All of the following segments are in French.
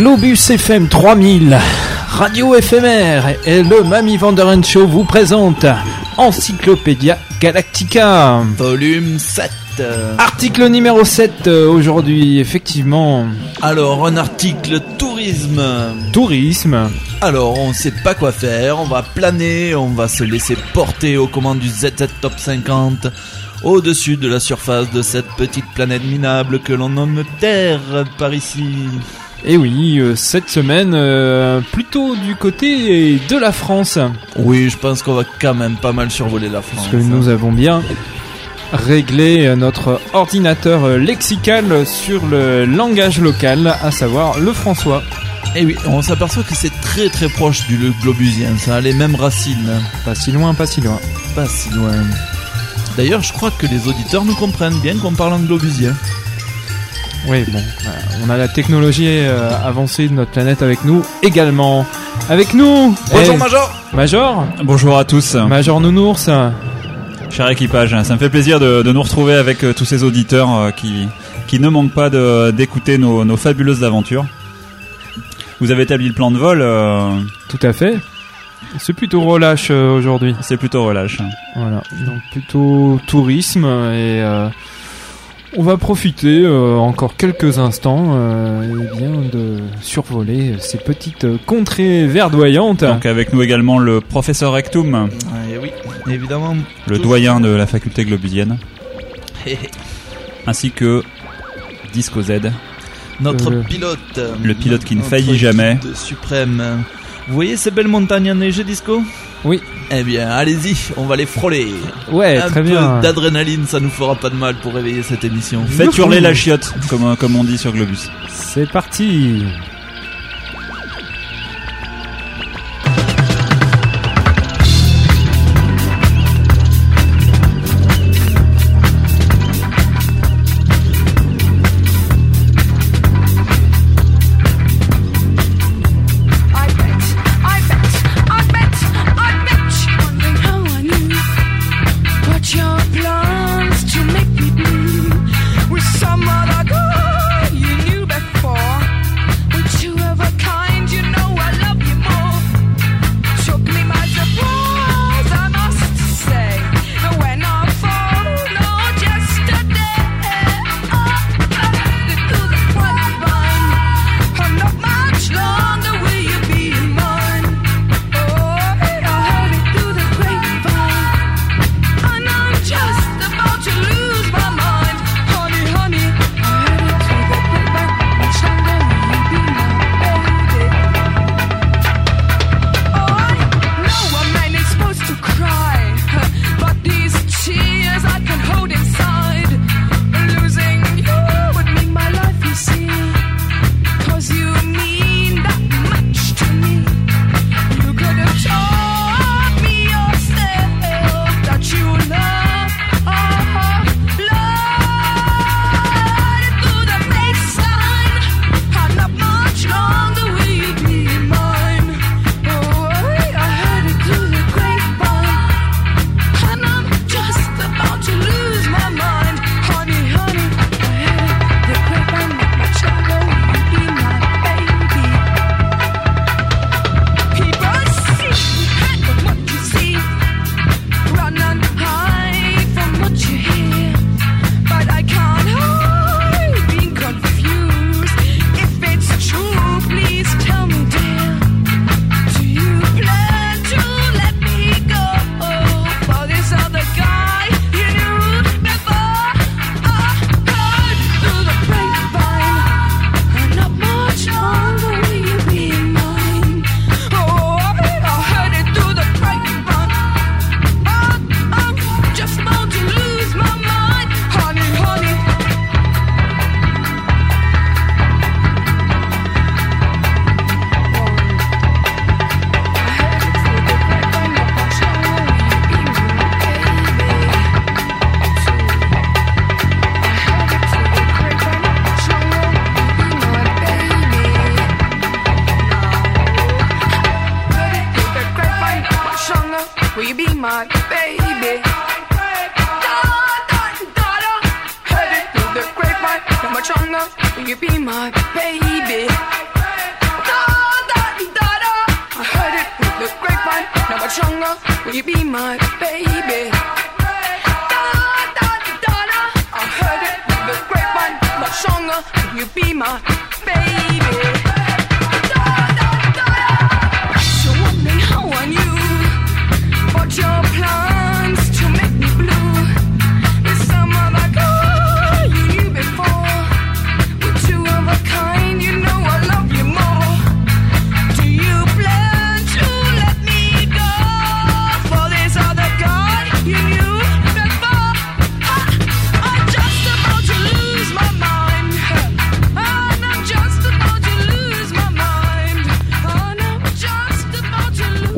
Globus FM 3000, Radio éphémère et le Mami Vanderen Show vous présente Encyclopédia Galactica. Volume 7. Article numéro 7 euh, aujourd'hui, effectivement. Alors, un article tourisme. Tourisme. Alors, on sait pas quoi faire, on va planer, on va se laisser porter aux commandes du ZZ Top 50 au-dessus de la surface de cette petite planète minable que l'on nomme Terre par ici. Et oui, euh, cette semaine, euh, plutôt du côté de la France. Oui, je pense qu'on va quand même pas mal survoler la France. Parce que nous avons bien réglé notre ordinateur lexical sur le langage local, à savoir le François. Et oui, on s'aperçoit que c'est très très proche du globusien, ça a les mêmes racines. Pas si loin, pas si loin. Pas si loin. D'ailleurs, je crois que les auditeurs nous comprennent bien qu'on parle en globusien. Oui, bon, euh, on a la technologie euh, avancée de notre planète avec nous également. Avec nous Bonjour Major Major Bonjour à tous, Major Nounours cher équipage. Ça me fait plaisir de, de nous retrouver avec euh, tous ces auditeurs euh, qui, qui ne manquent pas de- d'écouter nos, nos fabuleuses aventures. Vous avez établi le plan de vol, euh, Tout à fait. C'est plutôt relâche euh, aujourd'hui. c'est plutôt relâche. Voilà, donc plutôt tourisme et euh, on va profiter euh, encore quelques instants euh, eh bien, de survoler ces petites contrées verdoyantes. Donc avec nous également le professeur Rectum, et oui, évidemment. le doyen de la faculté globusienne, ainsi que Disco Z. Notre Euh, pilote. le pilote qui ne faillit jamais. suprême. Vous voyez ces belles montagnes enneigées, Disco Oui, Eh bien, allez-y, on va les frôler. ouais, Un très peu bien. d'adrénaline, ça nous fera pas de mal pour réveiller cette émission. Faites hurler la chiotte, comme, comme on dit sur Globus. C'est parti.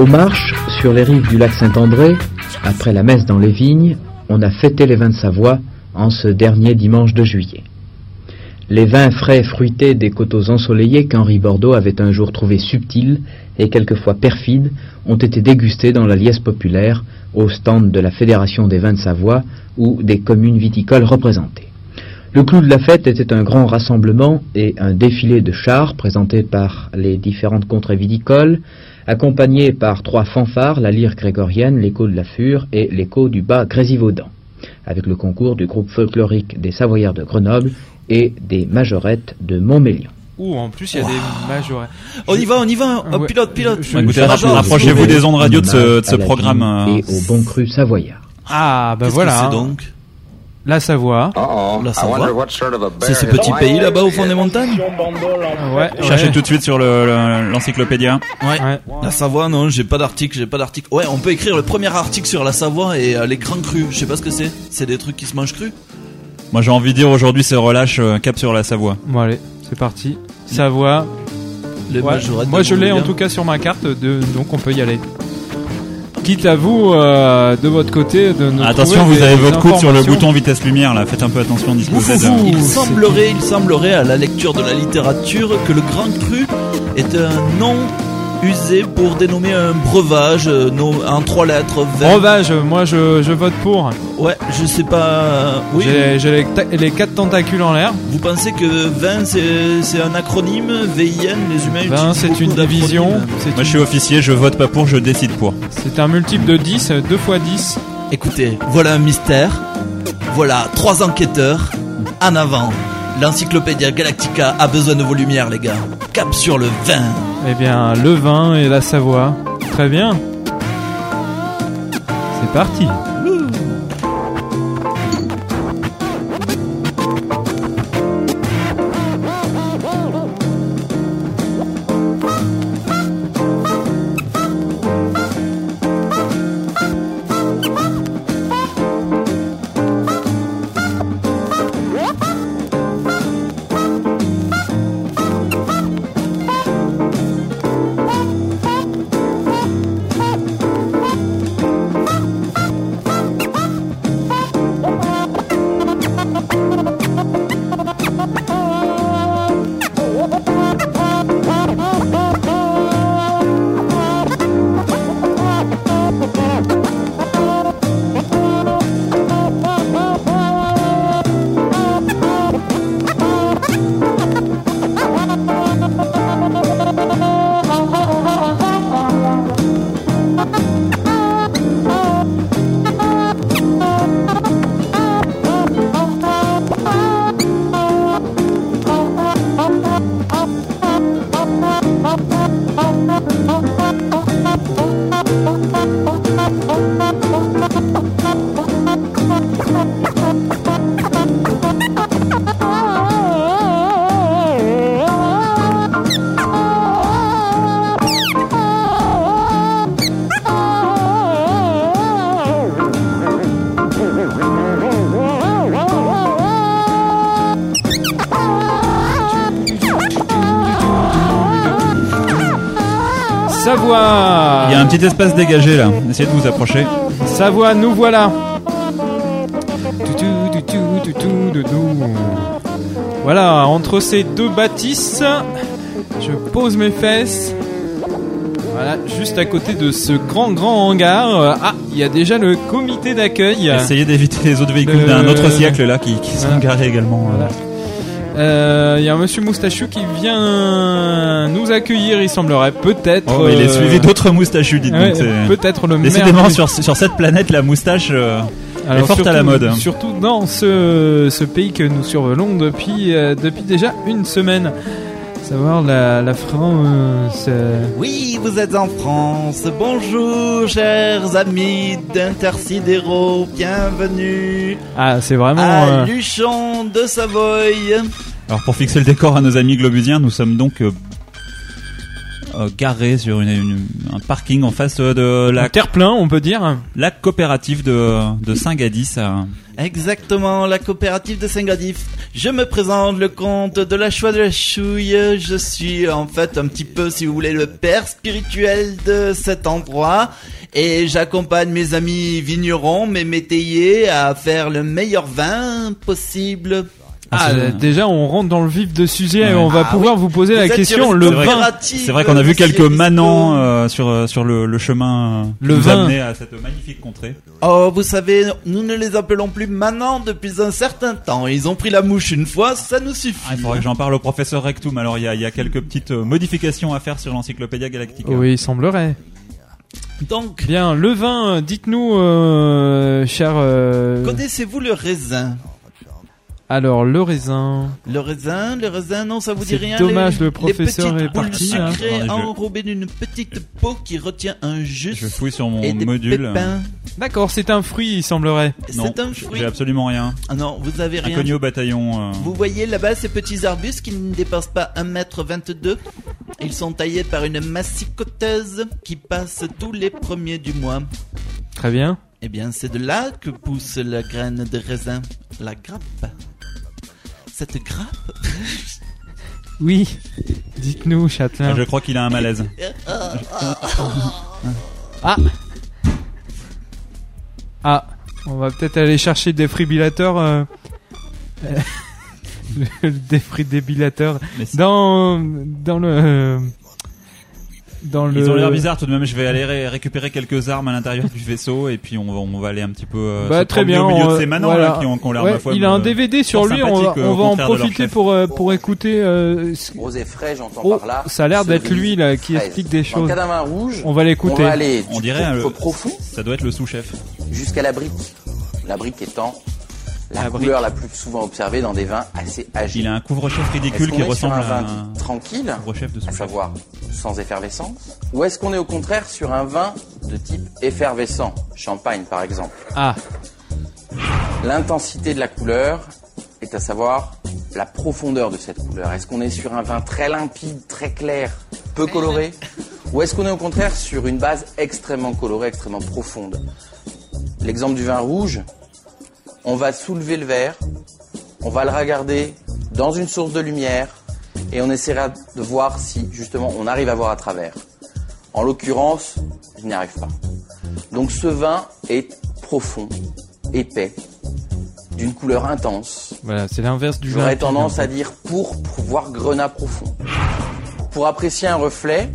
Aux marches, sur les rives du lac Saint-André, après la messe dans les vignes, on a fêté les vins de Savoie en ce dernier dimanche de juillet. Les vins frais fruités des coteaux ensoleillés qu'Henri Bordeaux avait un jour trouvés subtils et quelquefois perfides ont été dégustés dans la liesse populaire au stand de la Fédération des vins de Savoie ou des communes viticoles représentées. Le clou de la fête était un grand rassemblement et un défilé de chars présentés par les différentes contrées viticoles, accompagné par trois fanfares, la lyre grégorienne, l'écho de la Fure et l'écho du bas Grésivaudan, avec le concours du groupe folklorique des Savoyards de Grenoble et des majorettes de Montmélian. Ouh, en plus, il y a des majorettes. On y va, on y va. Oh, Ouais. pilote, pilote. Bah, rapprochez-vous des ondes radio de ce, de programme. euh, Et au bon cru savoyard. Ah, bah Qu'est-ce voilà. que c'est hein. donc? La Savoie. La Savoie. C'est ce petit pays là-bas au fond des montagnes Ouais. Cherchez ouais. tout de suite sur le- le- l'encyclopédia. Ouais. Ouais. La Savoie, non, j'ai pas d'article, j'ai pas d'article. Ouais, on peut écrire le premier article sur la Savoie et euh, les grands crus. Je sais pas ce que c'est. C'est des trucs qui se mangent crus Moi j'ai envie de dire aujourd'hui c'est relâche euh, cap sur la Savoie. Bon, allez, c'est parti. Savoie. Les Ouais. Moi, je l'ai en tout cas sur ma carte, de... donc on peut y aller. Quitte à vous, euh, de votre côté, de nous Attention, vous avez votre coude sur le bouton vitesse lumière là, faites un peu attention d'ici que vous êtes. Ouh, euh, Il semblerait, il semblerait à la lecture de la littérature que le grand cru est un nom usé pour dénommer un breuvage euh, en trois lettres. vin. Breuvage, moi je, je vote pour. Ouais, je sais pas. euh, Oui. J'ai j'ai les, ta- les quatre tentacules en l'air. Vous pensez que vin c'est c'est un acronyme VIN Les humains Ben, utilisent c'est beaucoup une division. C'est Moi je une- suis officier, je vote pas pour, je décide pour. c'est un multiple de 10, 2 fois 10. Écoutez, voilà un mystère. Voilà trois enquêteurs. En avant. L'encyclopédia Galactica a besoin de vos lumières, les gars. Cap sur le vin. Eh bien, le vin et la Savoie. Très bien. C'est parti. Petit espace dégagé là, essayez de vous approcher. Savoie, nous voilà. Voilà, entre ces deux bâtisses, je pose mes fesses. Voilà, juste à côté de ce grand grand hangar. Ah, il y a déjà le comité d'accueil. Essayez d'éviter les autres véhicules Le- d'un autre siècle là qui, qui sont Voilà. garés également. euh. Voilà. Euh, Il y a un monsieur moustachu qui vient nous accueillir, il semblerait. Peut-être. Oh, mais il est euh, suivi d'autres moustachus, dites ouais, donc. Peut-être le. Décidément, sur, sur cette planète, la moustache euh, Alors, est forte à la mode. Surtout dans ce, ce pays que nous survolons depuis, euh, depuis déjà une semaine. Savoir la, la France. euh, Oui, vous êtes en France. Bonjour, chers amis d'Intersidéro. Bienvenue Ah, c'est vraiment. à euh, Luchon de Savoie. Alors pour fixer le décor à nos amis globusiens, nous sommes donc euh, euh, garés sur une, une- un parking en face de un la, terre-plein, on peut dire. la coopérative de, de Saint-Gadis. à- Exactement, la coopérative de Saint-Gadif. Je me présente le comte de la choix de la chouille. Je suis en fait un petit peu, si vous voulez, le père spirituel de cet endroit. Et j'accompagne mes amis vignerons, mes métayers, à faire le meilleur vin possible. Ah, euh, déjà, on rentre dans le vif de sujet et on va Ah pouvoir vous poser Vous la question. Le vin. C'est vrai qu'on a vu quelques manants euh, sur, euh, sur le, le chemin euh, qui Le nous vin. amenait à cette magnifique contrée. Oh, vous savez, nous ne les appelons plus manants depuis un certain temps. Ils ont pris la mouche une fois, ça nous suffit. Ah, il faudrait que j'en parle au professeur Rectum. Alors il y a, il y a quelques petites modifications à faire sur l'encyclopédia galactica. Oui, il semblerait. Donc, Bien, le vin, dites-nous, euh, cher. euh, connaissez-vous le raisin? Alors, le raisin. Le raisin, le raisin, non, ça vous dit C'est rien. dommage, les, le professeur les est petites parti, hein. sucrées enrobées d'une petite peau qui retient un jus Je fouille sur mon et des module. pépins. D'accord, c'est un fruit, il semblerait. C'est un fruit. J'ai absolument rien. Ah non, vous avez rien. Inconnu au bataillon. euh, Vous voyez là-bas ces petits arbustes qui ne dépassent pas 1m22 Ils sont taillés par une massicoteuse qui passe tous les premiers du mois. Très bien. Eh bien, c'est de là que pousse la graine de raisin, la grappe. Grappe Oui. Dites-nous, Châtelain. Je crois qu'il a un malaise. Ah Ah On va peut-être aller chercher des défibrillateurs. Euh... euh, le défibrillateur. Dans, dans le. Euh, Dans le. Ils ont l'air bizarres tout de même. Je vais aller ré- récupérer quelques armes à l'intérieur du vaisseau et puis on va, on va aller un petit peu euh, Bah, se très bien. au milieu on, de ces manants voilà. là, qui ont, qui ont l'air Ouais, ma foi. il a un DVD sur fort lui. On va, euh, on au va en profiter pour euh, pour écouter. euh, ce- Rose et frais, j'entends Oh, par là. ça a l'air d'être lui là qui fraise. explique des choses. rouge, On va l'écouter. On dirait profond Ça doit être le sous-chef. jusqu'à la brique. La brique étant la, couleur la plus souvent observée dans des vins assez âgés. Il a un couvre-chef ridicule qui sur ressemble un à vin un dit tranquille, couvre-chef de à savoir sans effervescence, ou est-ce qu'on est au contraire sur un vin de type effervescent, champagne par exemple? Ah, L'intensité de la couleur est à savoir la profondeur de cette couleur. Est-ce qu'on est sur un vin très limpide, très clair, peu coloré? Ou est-ce qu'on est au contraire sur une base extrêmement colorée, extrêmement profonde? L'exemple du vin rouge, on va soulever le verre, on va le regarder dans une source de lumière et on essaiera de voir si justement on arrive à voir à travers. En l'occurrence, je n'y arrive pas. Donc ce vin est profond, épais, d'une couleur intense. voilà, c'est l'inverse du J'aurais tendance à dire pourpre, voire grenat profond. Pour apprécier un reflet,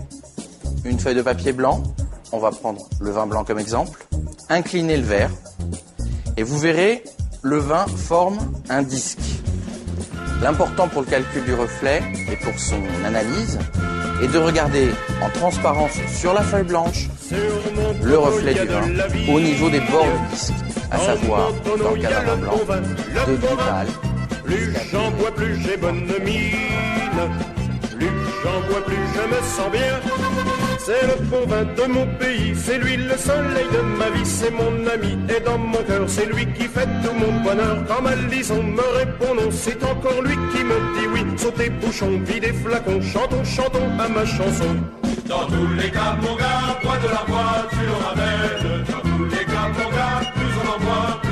une feuille de papier blanc, on va prendre le vin blanc comme exemple, incliner le verre, et vous verrez, le vin forme un disque. L'important pour le calcul du reflet et pour son analyse est de regarder en transparence sur la feuille blanche le reflet du vin au niveau des bords du disque, à savoir, dans le vin blanc, de gris pâle Plus j'en bois, plus j'ai bonne mine. Plus j'en bois, plus je me sens bien. C'est le bon de mon pays, c'est lui le soleil de ma vie, c'est mon ami et dans mon cœur, c'est lui qui fait tout mon bonheur. Quand lison me répond non, c'est encore lui qui me dit oui. Sautez bouchons, videz flacons, chantons, chantons à ma chanson. Dans tous les cas, mon gars, bois de la voix, tu le ramènes. Dans tous les cas, mon gars, plus on en boit,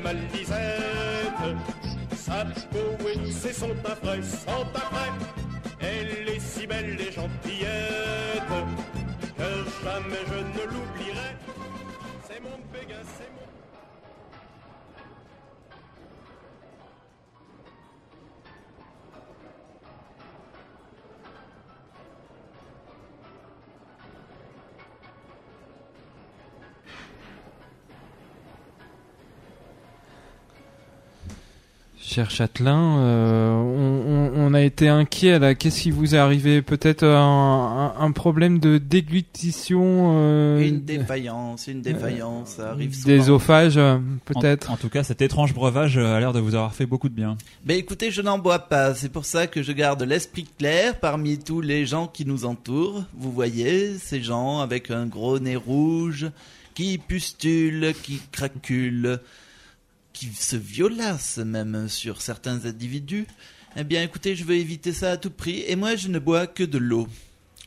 poteau, y a ma lisette. Sa peau et son frais, son frais. Elle est si belle et gentillette que jamais je ne l'oublierai. C'est mon béguin, c'est mon. Cher Châtelain. Euh, on, on- on a été inquiet là. Qu'est-ce qui vous est arrivé? Peut-être un, un- un problème de déglutition euh, Une défaillance, une défaillance, ça arrive souvent. d'ésophage, euh, En- peut-être? En, tout cas, cet étrange breuvage euh, a l'air de vous avoir fait beaucoup de bien. Ben écoutez, je n'en bois pas. C'est pour ça que je garde l'esprit clair parmi tous les gens qui nous entourent. Vous voyez, ces gens avec un gros nez rouge, qui pustulent, qui craculent, qui se violacent même sur certains individus. Eh bien écoutez, je veux éviter ça à tout prix. Et moi, je ne bois que de l'eau.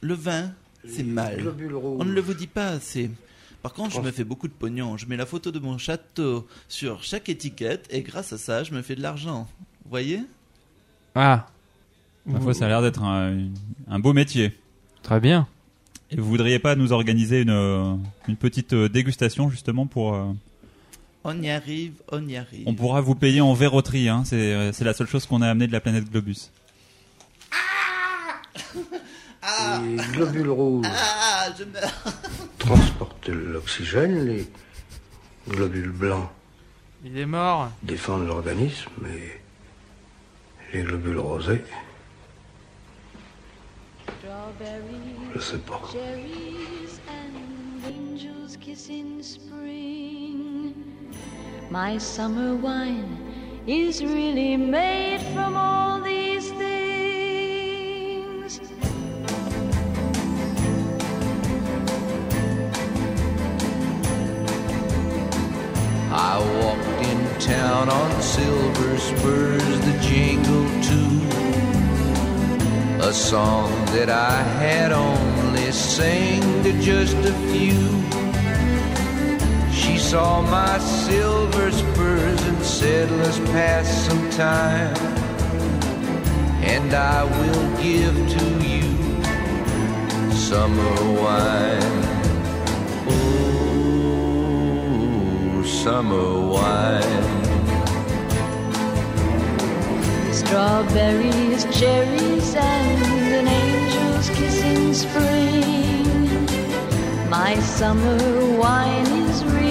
Le vin, c'est mal. On ne le vous dit pas assez. Par contre, je me fais beaucoup de pognon. Je mets la photo de mon château sur chaque étiquette et grâce à ça, je me fais de l'argent. Vous voyez? Ah, Ma foi, ça a l'air d'être un, un beau métier. très bien. Et vous voudriez pas nous organiser une, euh, une petite euh, dégustation justement pour... On y arrive, on y arrive. on pourra vous payer en verroterie, hein. c'est euh, c'est la seule chose qu'on a amené de la planète Globus. Les globules rouges Ah, je meurs. transportent l'oxygène, les globules blancs Il est mort. défendent l'organisme et les globules rosés, je sais pas. My summer wine is really made from all these things. I walked in town on silver spurs that jingle too. A song that I had only sang to just a few. She saw my silver spurs and said, Let's pass some time. And I will give to you summer wine. Oh, summer wine. Strawberries, cherries, and an angel's kiss in spring. My summer wine is really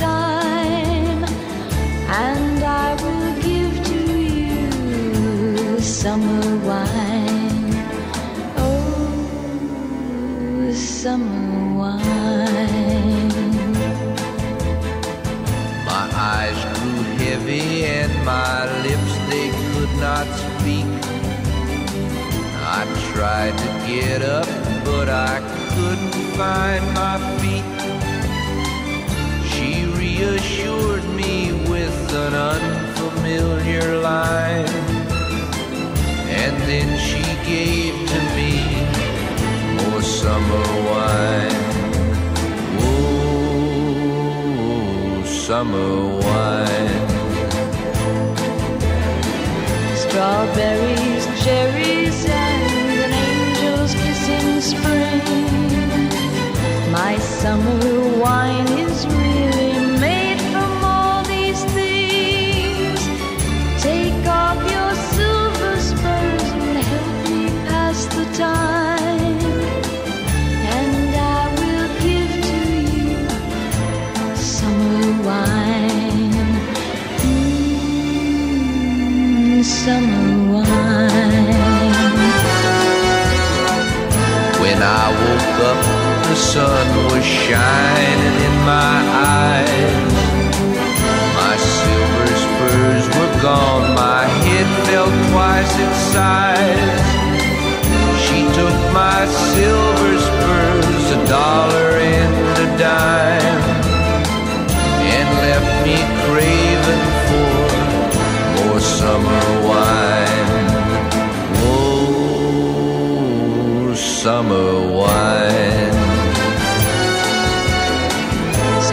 time. And I will give to you summer wine. Oh, summer wine. My eyes grew heavy and my lips they could not speak. I tried to get up, but I couldn't find my an unfamiliar line, and then she gave to me more summer wine. Oh, summer wine. Strawberries, cherries, and an angel's kiss in spring. My summer wine sun was shining in my eyes. My silver spurs were gone, my head felt twice its size. She took my silver spurs, a dollar and a dime,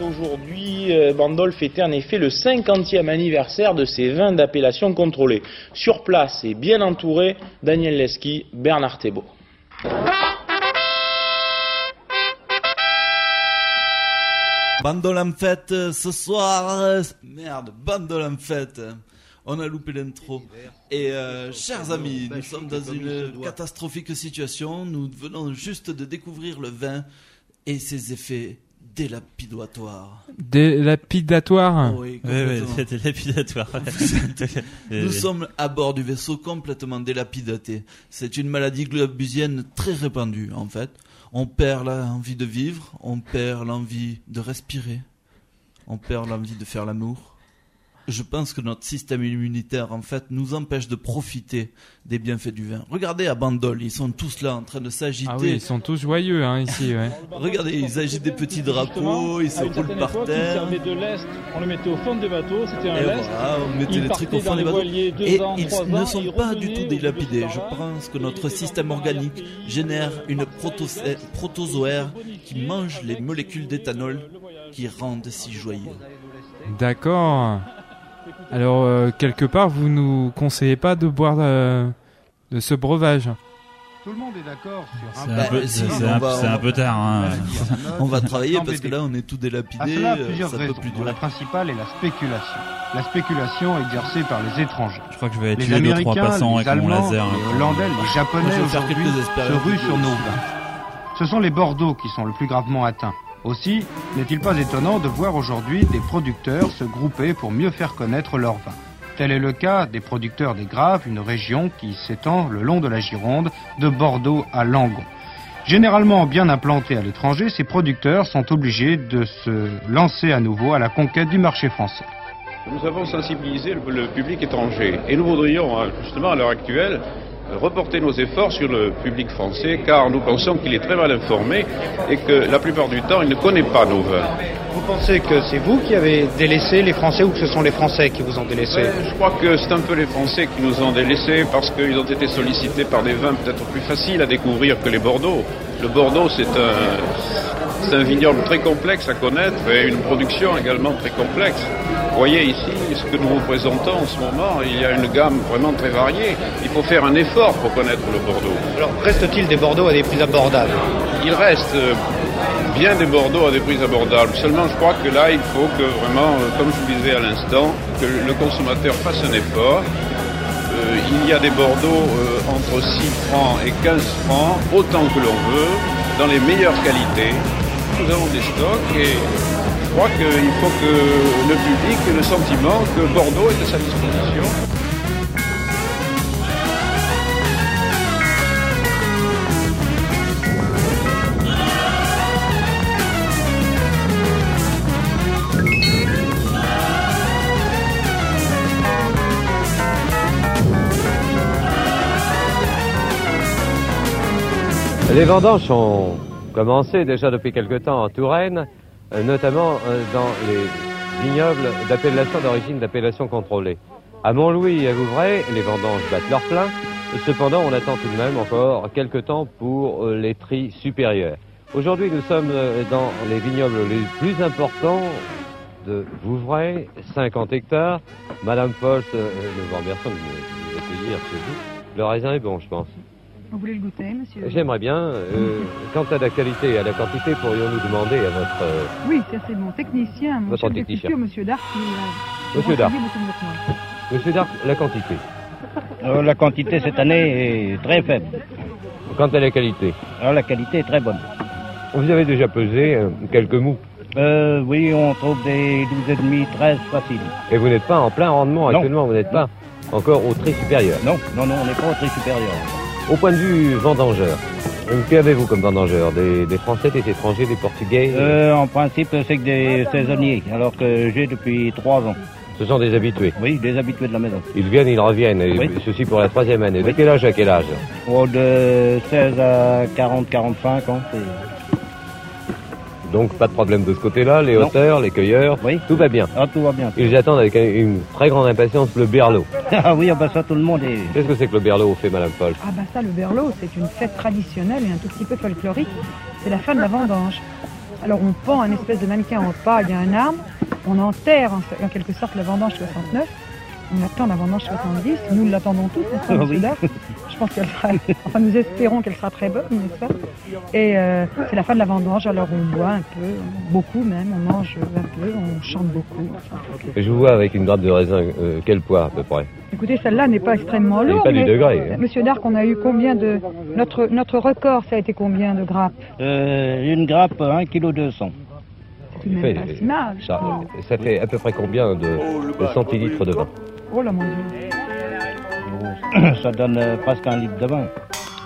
aujourd'hui. Euh, Bandol fêtait en effet le 50e anniversaire de ses vins d'appellation contrôlée. Sur place et bien entouré, Daniel Leski, Bernard Thébault. Bandol en fête euh, ce soir. euh, Merde, Bandol en fête. On a loupé l'intro. Et euh, chers amis, nous sommes dans une catastrophique situation. Nous venons juste de découvrir le vin et ses effets délapidatoires. Délapidatoire. Oui, Ouais, ouais, complètement. c'était lapidatoire. Nous sommes à bord du vaisseau complètement délapidaté. C'est une maladie globusienne très répandue en fait. On perd l'envie de vivre, on perd l'envie de respirer, on perd l'envie de faire l'amour. Je pense que notre système immunitaire en fait nous empêche de profiter des bienfaits du vin. Regardez à Bandol, ils sont tous là en train de s'agiter. Ah oui, ils sont tous joyeux hein, ici. Ouais. Regardez, ils agitent des petits drapeaux, ils se roulent par époque, terre. de lest, on le mettait au fond des bateaux, c'était un Et lest. voilà, on mettait les trucs au fond des bateaux. Et ans, ils ne ans, sont pas du tout de deux Je pense que notre système organique génère une protozoaire qui mange les molécules d'éthanol qui rendent si joyeux. D'accord. Alors, euh, quelque part, vous nous conseillez pas de boire euh, de ce breuvage Tout le monde est d'accord sur C'est un peu- c'est on un- peu tard, hein. On va travailler parce que là on est tout délapidé, cela, euh, plusieurs ça peut raisons. plus dont La principale est la spéculation. La spéculation exercée par les étrangers. Je crois que je vais Les tuer deux, trois Américains, passants les avec mon Allemands, laser. hein. les Hollandais, les Japonais aujourd'hui se ruent sur nos vins. Ce sont les Bordeaux qui sont le plus gravement atteints. Aussi, n'est-il pas étonnant de voir aujourd'hui des producteurs se grouper pour mieux faire connaître leurs vins. Tel est le cas des producteurs des Graves, une région qui s'étend le long de la Gironde, de Bordeaux à Langon. Généralement bien implantés à l'étranger, ces producteurs sont obligés de se lancer à nouveau à la conquête du marché français. Nous avons sensibilisé le, le public étranger et nous voudrions hein, justement à l'heure actuelle reporter nos efforts sur le public français car nous pensons qu'il est très mal informé et que la plupart du temps il ne connaît pas nos vins. Vous pensez que c'est vous qui avez délaissé les Français ou que ce sont les Français qui vous ont délaissé Ouais, je crois que c'est un peu les Français qui nous ont délaissés parce qu'ils ont été sollicités par des vins peut-être plus faciles à découvrir que les Bordeaux. Le Bordeaux c'est un, un vignoble très complexe à connaître et une production également très complexe. Vous voyez ici ce que nous vous présentons en ce moment, il y a une gamme vraiment très variée. Il faut faire un effort pour connaître le Bordeaux. Alors, reste-t-il des Bordeaux à des prix abordables? Il reste euh, bien des Bordeaux à des prix abordables. Seulement, je crois que là, il faut que vraiment, euh, comme je vous disais à l'instant, que le consommateur fasse un effort. Euh, il y a des Bordeaux euh, entre 6 francs et 15 francs, autant que l'on veut, dans les meilleures qualités. Nous avons des stocks et je crois qu'il faut que le public ait le sentiment que Bordeaux est à sa disposition. Les vendanges ont commencé déjà depuis quelque temps en Touraine, euh, notamment euh, dans les vignobles d'appellation d'origine d'appellation contrôlée. À Montlouis et à Vouvray, les vendanges battent leur plein. Cependant, on attend tout de même encore quelques temps pour euh, les tris supérieurs. Aujourd'hui, nous sommes dans les vignobles les plus importants de Vouvray, 50 hectares. Madame euh, nous vous remercions de nous accueillir chez vous. Le raisin est bon, je pense. Vous voulez le goûter, monsieur? J'aimerais bien. euh, quant à la qualité et à la quantité, pourrions-nous demander à votre... euh, Oui, ça c'est mon technicien, mon Votre chef technicien. monsieur Darc, qui euh, Monsieur Darc. Monsieur Darc, la quantité. Euh, la quantité cette année est très faible. Quant à la qualité. Alors, la qualité est très bonne. Vous avez déjà pesé euh, quelques mous. Euh, oui, on trouve des 12,5, 13 faciles. Et vous n'êtes pas en plein rendement Non. actuellement, vous n'êtes pas encore au tri supérieur. Non, non, non, on n'est pas au tri supérieur. Au point de vue vendangeur, euh, qu'avez-vous comme vendangeur? Des, des Français, des étrangers, des Portugais? Euh, en principe, c'est que des saisonniers, alors que j'ai depuis trois ans. Ce sont des habitués? Oui, des habitués de la maison. Ils viennent, ils reviennent, et Oui. ceci pour la troisième année. De quel âge à quel âge? Oh, de 16 à 40, 45 ans. Donc pas de problème de ce côté-là, les Non. hauteurs, les cueilleurs, tout va bien. Ah, tout va bien. Ils attendent avec une très grande impatience le berlot. Ah oui, ah bah ça, tout le monde est... Qu'est-ce que c'est que le berlot, fait Madame Paul Ah bah ça, le berlot, c'est une fête traditionnelle et un tout petit peu folklorique. C'est la fin de la vendange. Alors on pend un espèce de mannequin en paille à un arbre, on enterre en, en quelque sorte la vendange 69, on attend la vendange 70, nous l'attendons tous, pas, Ah oui. Pense qu'elle sera, enfin nous espérons qu'elle sera très bonne, n'est-ce pas Et euh, c'est la fin de la vendange, alors on boit un peu, beaucoup même, on mange un peu, on chante beaucoup. enfin. Je vous vois avec une grappe de raisin, euh, quel poids à peu près Écoutez, celle-là n'est pas extrêmement lourde. pas du mais- degré, hein. Monsieur Darc, on a eu combien de... Notre, notre record, ça a été combien de grappes Euh, une grappe 1 kg 200. C'est même pas si mal. ça, ça fait à peu près combien de, de centilitres de vin Oh là mon Dieu. Ça donne euh, presque un litre de vin.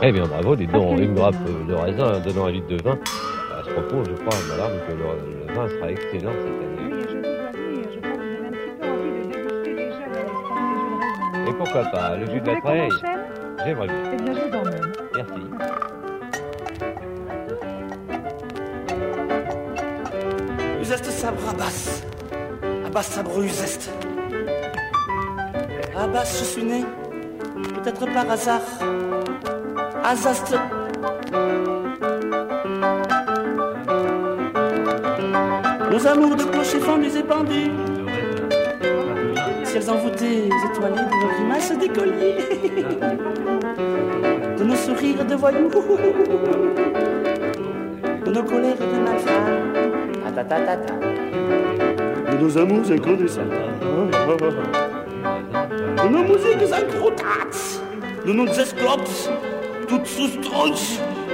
Eh bien bravo, dites donc, une grappe euh, de raisin donnant un litre de vin. À ce propos, je crois, madame, que le, le vin sera excellent cette année. Et pourquoi pas, le jus de la treille J'aimerais bien. Eh bien, je vous emmène. Merci. Uzest sabre Abbas. Abbas sabre Uzest. Abbas, je suis né. Peut-être par hasard. Azast. Nos amours de clocher fendus et pendus. Ciels envoûtés, étoilés de nos grimaces d'écoliers. De nos sourires de voyous. De nos colères de ta. De nos amours incandescents. De nos esclopes, toutes sous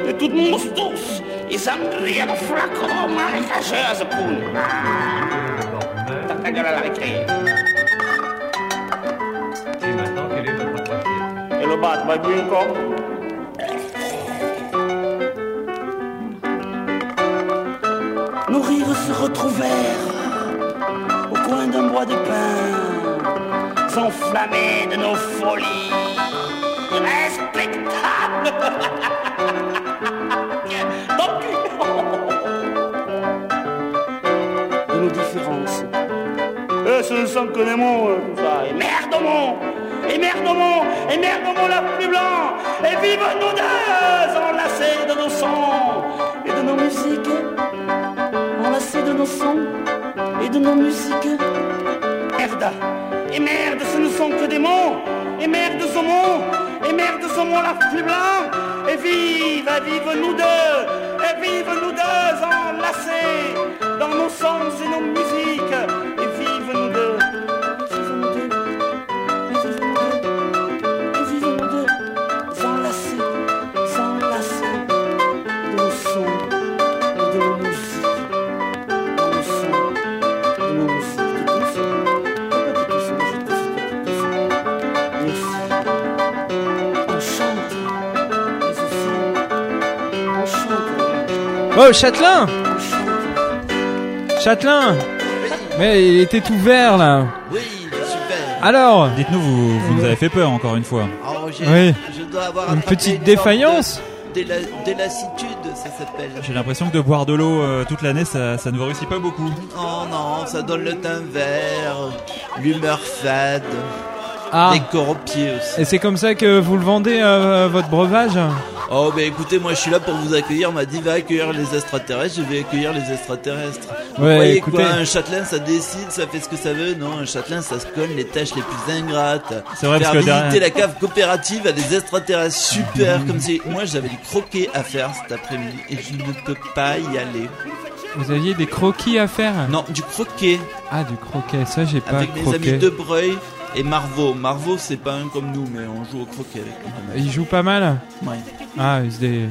et toutes monstros. Et sangrières flacons marécageuses poules. Ta ta gueule à la récré. Et maintenant, quel est votre Et le bat, oui, encore. Nos rires se retrouvèrent au coin d'un bois de pin, s'enflammer de nos folies. Respectables. Pis. de nos différences. Et ce ne sont que des mots, euh, tout ça. Et merde au monde. Et merde au monde. Et merde au monde la plus blanc. Et vive nous deux Enlacés de nos sons. Et de nos musiques. Enlacés de nos sons. Et de nos musiques. Merde Et merde, ce ne sont que des mots. Et merde ce mot. Et merde ce mot la plus blanc. Et vive, et vive nous deux. Et vive nous deux enlacés Dans nos sons et nos musiques Oh, Châtelain Châtelain Mais il était tout vert là. Oui, super. Alors Dites-nous, vous, vous nous avez fait peur encore une fois. Oh, j'ai- Oui. Je dois avoir Une attrapé petite défaillance de déla- Délassitude, ça s'appelle. J'ai l'impression que de boire de l'eau euh, toute l'année, ça, ça ne vous réussit pas beaucoup. Oh non, ça donne le teint vert, l'humeur fade, Ah. les corps aux pieds aussi. Et c'est comme ça que vous le vendez, euh, votre breuvage? Oh, bah écoutez, moi je suis là pour vous accueillir. On m'a dit va accueillir les extraterrestres, je vais accueillir les extraterrestres. Vous écoutez. quoi Un châtelain ça décide, ça fait ce que ça veut Non, un châtelain ça se colle les tâches les plus ingrates. C'est vrai, Faire parce que visiter la cave coopérative à des extraterrestres super, comme si moi j'avais du croquet à faire cet après-midi et je ne peux pas y aller. Vous aviez des croquis à faire? Non, du croquet. Ah, du croquet, ça j'ai pas Avec mes amis Debreuil et Marvaux. Marvaux c'est pas un comme nous, mais on joue au croquet avec lui. Il joue pas mal Ouais. Ah, il est...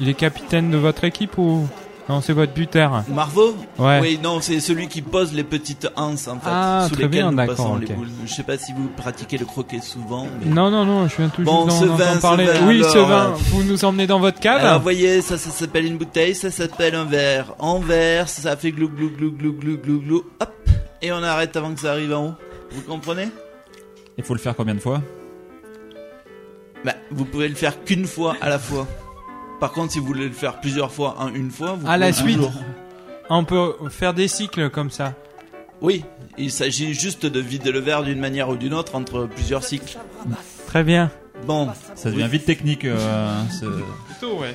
il est capitaine de votre équipe ou... Non, c'est votre buteur. Marvaux Ouais. Oui, non, c'est celui qui pose les petites anses en fait, Ah, sous très lesquelles bien, nous les boules. Je sais pas si vous pratiquez le croquet souvent. Mais... Non, non, non, je viens tout Bon, juste ce d'en ce parler. vin, oui, ce alors, vin, euh, vous nous emmenez dans votre cave Alors, vous voyez, ça, ça s'appelle une bouteille, ça s'appelle un verre. En verre, ça fait glou glou glou glou glou glou glou. Hop, et on arrête avant que ça arrive en haut. Vous comprenez? Il faut le faire combien de fois? Bah, vous pouvez le faire qu'une fois à la fois. Par contre, si vous voulez le faire plusieurs fois en une fois, vous À la suite toujours. On peut faire des cycles comme ça. Oui, il s'agit juste de vider le verre d'une manière ou d'une autre entre plusieurs cycles. Très bien. Bon, Ça devient vite technique. euh, ce- Plutôt, ouais.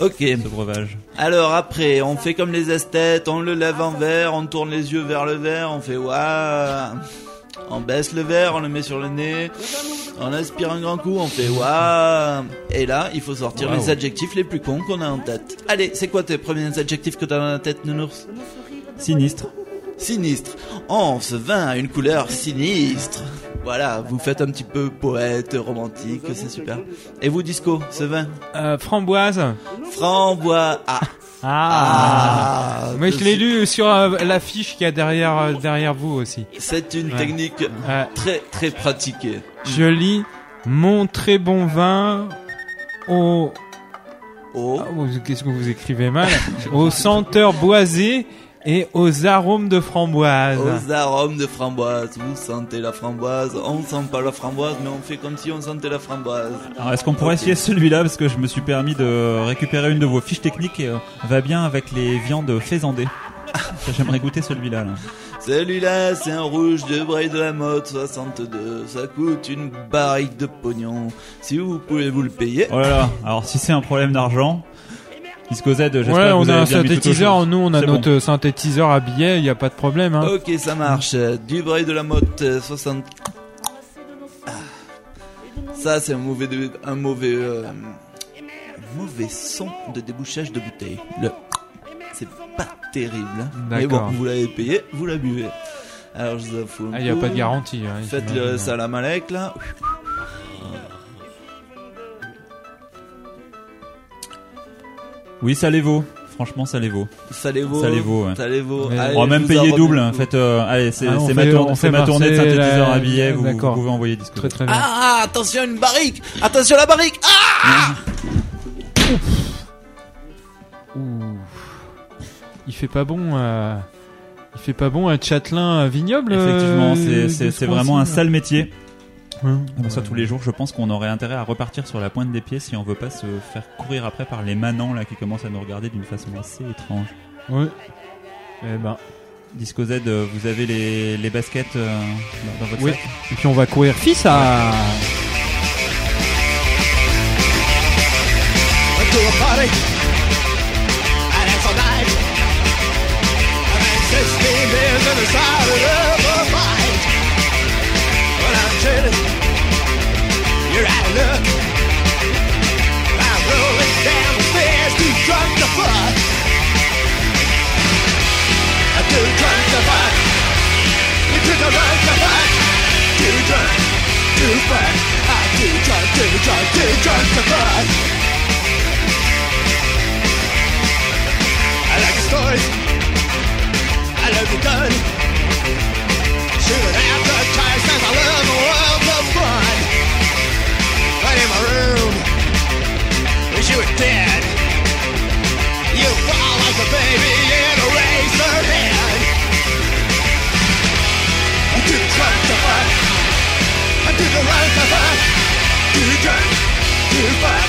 Ok. ce breuvage. Alors après, on fait comme les esthètes, on le lève en verre, on tourne les yeux vers le verre, on fait waouh. On baisse le verre, on le met sur le nez, on aspire un grand coup, on fait waouh. Et là, il faut sortir les adjectifs les plus cons qu'on a en tête. Allez, c'est quoi tes premiers adjectifs que t'as dans la tête, Nounours? Sinistre. Sinistre. Oh, ce vin a une couleur sinistre. Voilà, vous faites un petit peu poète, romantique, c'est super. Et vous, Disco, ce vin Euh, framboise. Framboise. Ah. Ah. Ah, Mais je l'ai lu sur euh, l'affiche qu'il y a derrière euh, derrière vous aussi. C'est une Ouais. technique très très pratiquée. Je lis mon très bon vin au Oh. Ah, Qu'est-ce que vous écrivez mal? Aux senteurs boisées et aux arômes de framboise. Aux arômes de framboise, vous sentez la framboise, on sent pas la framboise, mais on fait comme si on sentait la framboise. Alors est-ce qu'on pourrait essayer celui-là parce que je me suis permis de récupérer une de vos fiches techniques et euh, va bien avec les viandes faisandées. J'aimerais goûter celui-là. Là. Celui-là, c'est un rouge de Bray de la Motte 62. Ça coûte une barrique de pognon. Si vous pouvez vous le payer. Oh là là. Alors si c'est un problème d'argent, Disco Z, j'espère Ouais, que on vous a un synthétiseur. Nous, on a notre bon. synthétiseur à billets. Il n'y a pas de problème. Hein. Ok, ça marche. Du Bray de la Motte euh, 60. Ah. Ça, c'est un mauvais, de- un mauvais, euh, un mauvais son de débouchage de bouteille. Le, c'est pas terrible. hein. Mais bon, vous l'avez payé, vous la buvez. Alors, je vous en fous. un Ah, il y a pas de garantie, hein, Faites le salam alek là. Oui, ça les vaut. Franchement, ça les vaut. Ça les vaut. Ça les vaut. ouais. Ça les vaut. Mais- Allez, on va même payer double. En fait, euh, allez, c'est Ah, ma, tourne- ma tournée de synthétiseur la- à billets. Vous, pouvez envoyer Disco. Très très bien. Ah, attention, une barrique Attention la barrique Ah. Il fait pas bon. euh, Il fait pas bon un châtelain vignoble. Effectivement, euh, c'est- vraiment un sale métier. Ouais. Ça, tous les jours, je pense qu'on aurait intérêt à repartir sur la pointe des pieds si on veut pas se faire courir après par les manants là qui commencent à nous regarder d'une façon assez étrange. Ouais. Eh ben. Disco Z, euh, vous avez les, les baskets euh, dans, dans votre Oui. sac? Et puis on va courir fils à. the back, into the right, to fight, Do drunk, do fight, I do drunk, do drunk, do drunk, to fight. You can, you fight.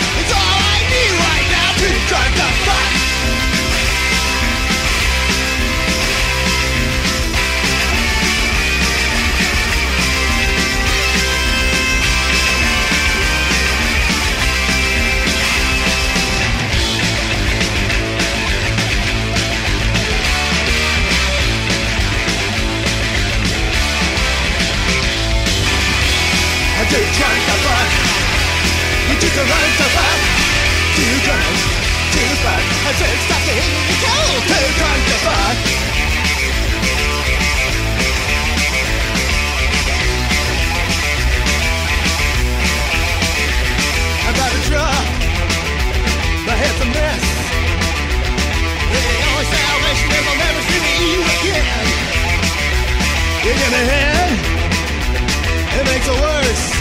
runs so fast Two guns, two spots And six stops to hit me cold Two guns to fuck I'm about to draw My head's a mess The only salvation is I'll never see you again You're gonna head It makes it worse.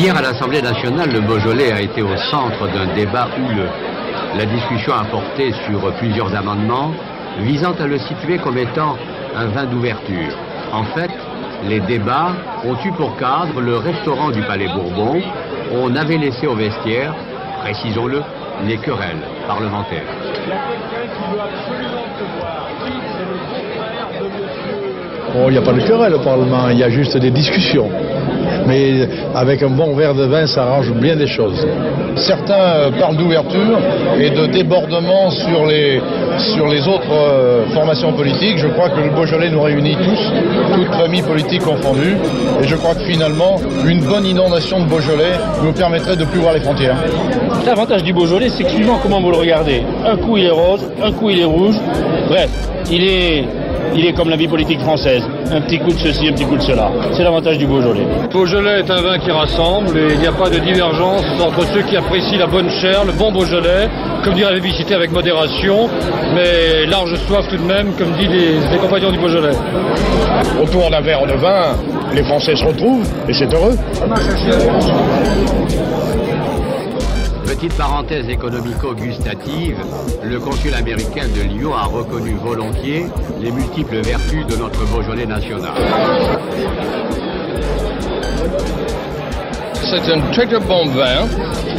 Hier à l'Assemblée nationale, le Beaujolais a été au centre d'un débat houleux. La discussion a porté sur plusieurs amendements visant à le situer comme étant un vin d'ouverture. En fait, les débats ont eu pour cadre le restaurant du Palais Bourbon. On avait laissé au vestiaire, précisons-le, les querelles parlementaires. Oh, il n'y a pas de querelle au Parlement, il y a juste des discussions. Mais avec un bon verre de vin, ça arrange bien des choses. Certains euh, parlent d'ouverture et de débordement sur les, sur les autres euh, formations politiques. Je crois que le Beaujolais nous réunit tous, toutes familles politiques confondues. Et je crois que finalement, une bonne inondation de Beaujolais nous permettrait de plus voir les frontières. L'avantage du Beaujolais, c'est que suivant comment vous le regardez, un coup il est rose, un coup il est rouge. Bref, il est, il est comme la vie politique française. Un petit coup de ceci, un petit coup de cela. C'est l'avantage du Beaujolais. Beaujolais est un vin qui rassemble et il n'y a pas de divergence entre ceux qui apprécient la bonne chair, le bon Beaujolais, comme dirait la publicité avec modération, mais large soif tout de même, comme disent les, les compagnons du Beaujolais. Autour d'un verre de vin, les Français se retrouvent et c'est heureux. Petite parenthèse économico-gustative, le consul américain de Lyon a reconnu volontiers les multiples vertus de notre Beaujolais national. C'est un très bon vin.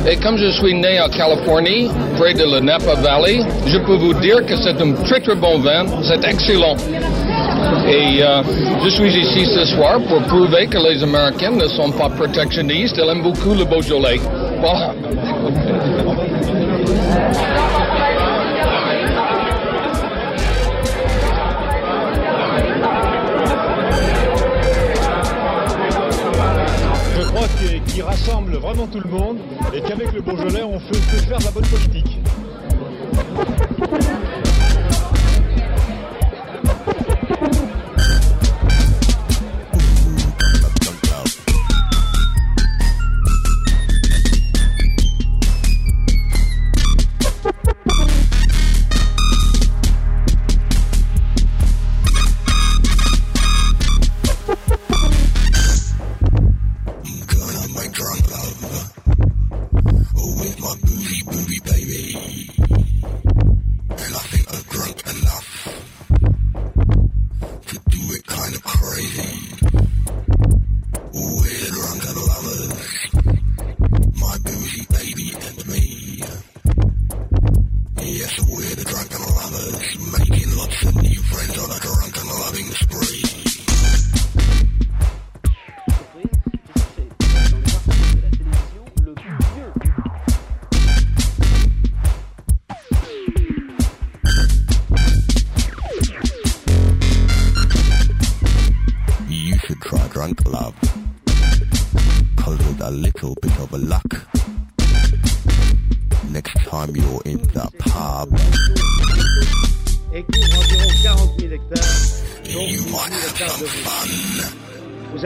Et comme je suis né en Californie, près de la Napa Valley, je peux vous dire que c'est un très très bon vin. C'est excellent. Et euh, je suis ici ce soir pour prouver que les Américains ne sont pas protectionnistes. Ils aiment beaucoup le Beaujolais. Voilà. Je crois qu'il rassemble vraiment tout le monde et qu'avec le Beaujolais, on peut, faire la bonne politique.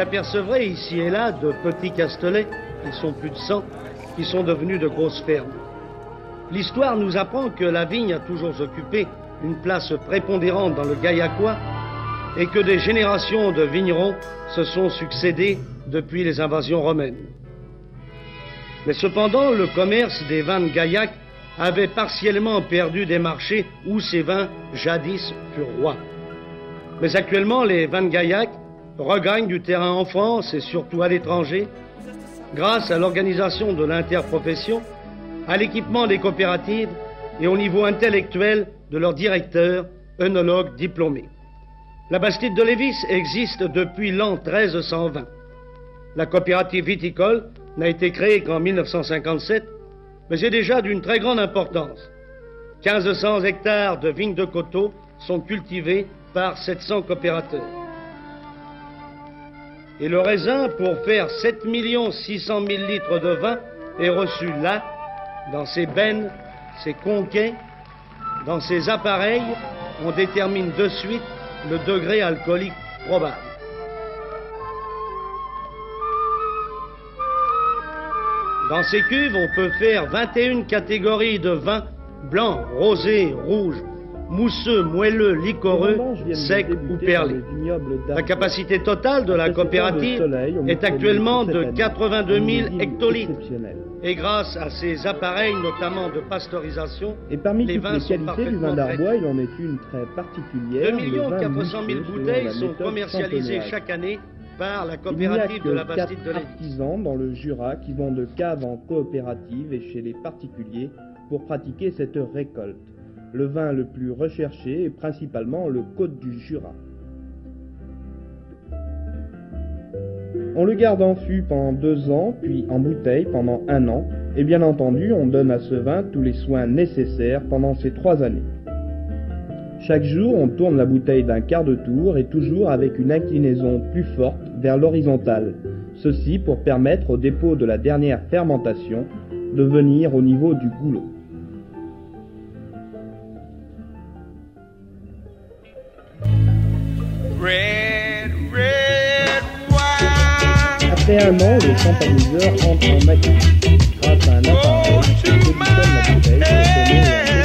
Apercevrez ici et là de petits castellets, ils sont plus de 100, qui sont devenus de grosses fermes. L'histoire nous apprend que la vigne a toujours occupé une place prépondérante dans le Gaillacois et que des générations de vignerons se sont succédés depuis les invasions romaines. Mais cependant, le commerce des vins de Gaillac avait partiellement perdu des marchés où ces vins jadis furent rois. Mais actuellement, les vins de Gaillac regagnent du terrain en France et surtout à l'étranger grâce à l'organisation de l'interprofession, à l'équipement des coopératives et au niveau intellectuel de leurs directeurs, œnologues diplômés. La Bastide de Lévis existe depuis l'an 1320. La coopérative viticole n'a été créée qu'en 1957, mais est déjà d'une très grande importance. 1500 hectares de vignes de coteaux sont cultivés par 700 coopérateurs. Et le raisin, pour faire 7 600 000 litres de vin, est reçu là, dans ses bennes, ses conquets, dans ses appareils, on détermine de suite le degré alcoolique probable. Dans ces cuves, on peut faire 21 catégories de vins blancs, rosés, rouges, mousseux, moelleux, liquoreux, sec ou perlé. La capacité totale de la coopérative est actuellement de 82 000 hectolitres. Et grâce à ces appareils, notamment de pasteurisation, Et parmi les toutes vins les sont qualités du vin d'Arbois, il en est une très particulière. 2 le vin 400 000 mousseux selon bouteilles sont commercialisées chaque année par la coopérative de la Bastide de artisans dans le Jura qui vont de cave en coopérative et chez les particuliers pour pratiquer cette récolte. Le vin le plus recherché est principalement le Côte du Jura. On le garde en fût pendant deux ans, puis en bouteille pendant un an, et bien entendu, on donne à ce vin tous les soins nécessaires pendant ces trois années. Chaque jour, on tourne la bouteille d'un quart de tour et toujours avec une inclinaison plus forte vers l'horizontale. Ceci pour permettre au dépôt de la dernière fermentation de venir au niveau du goulot. Après un an, le champaniseur entre en activité grâce à un appareil qui positionne la bouteille pour donner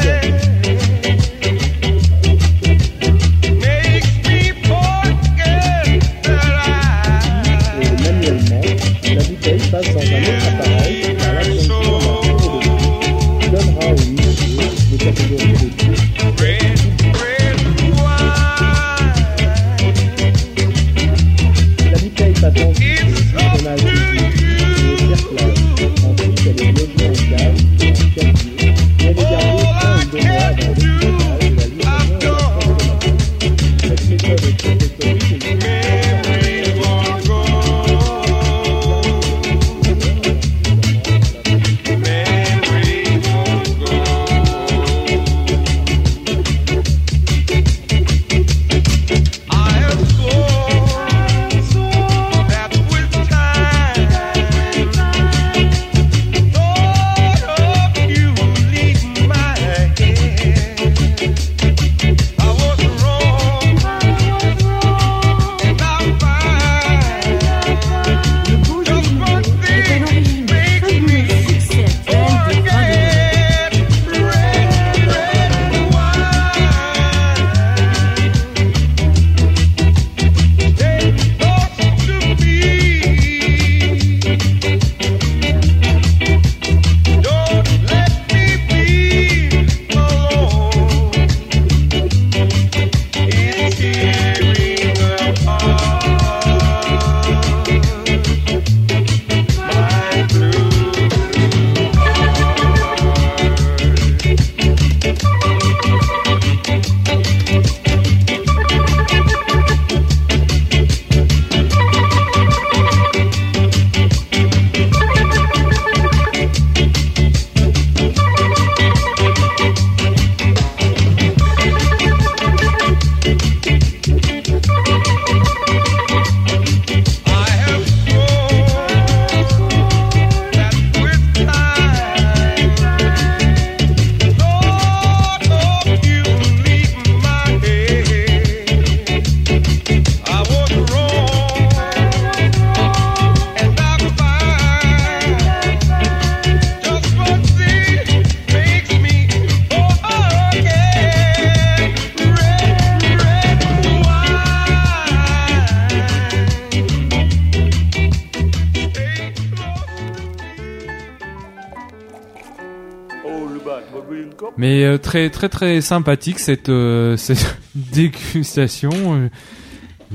très très très sympathique cette euh, cette dégustation.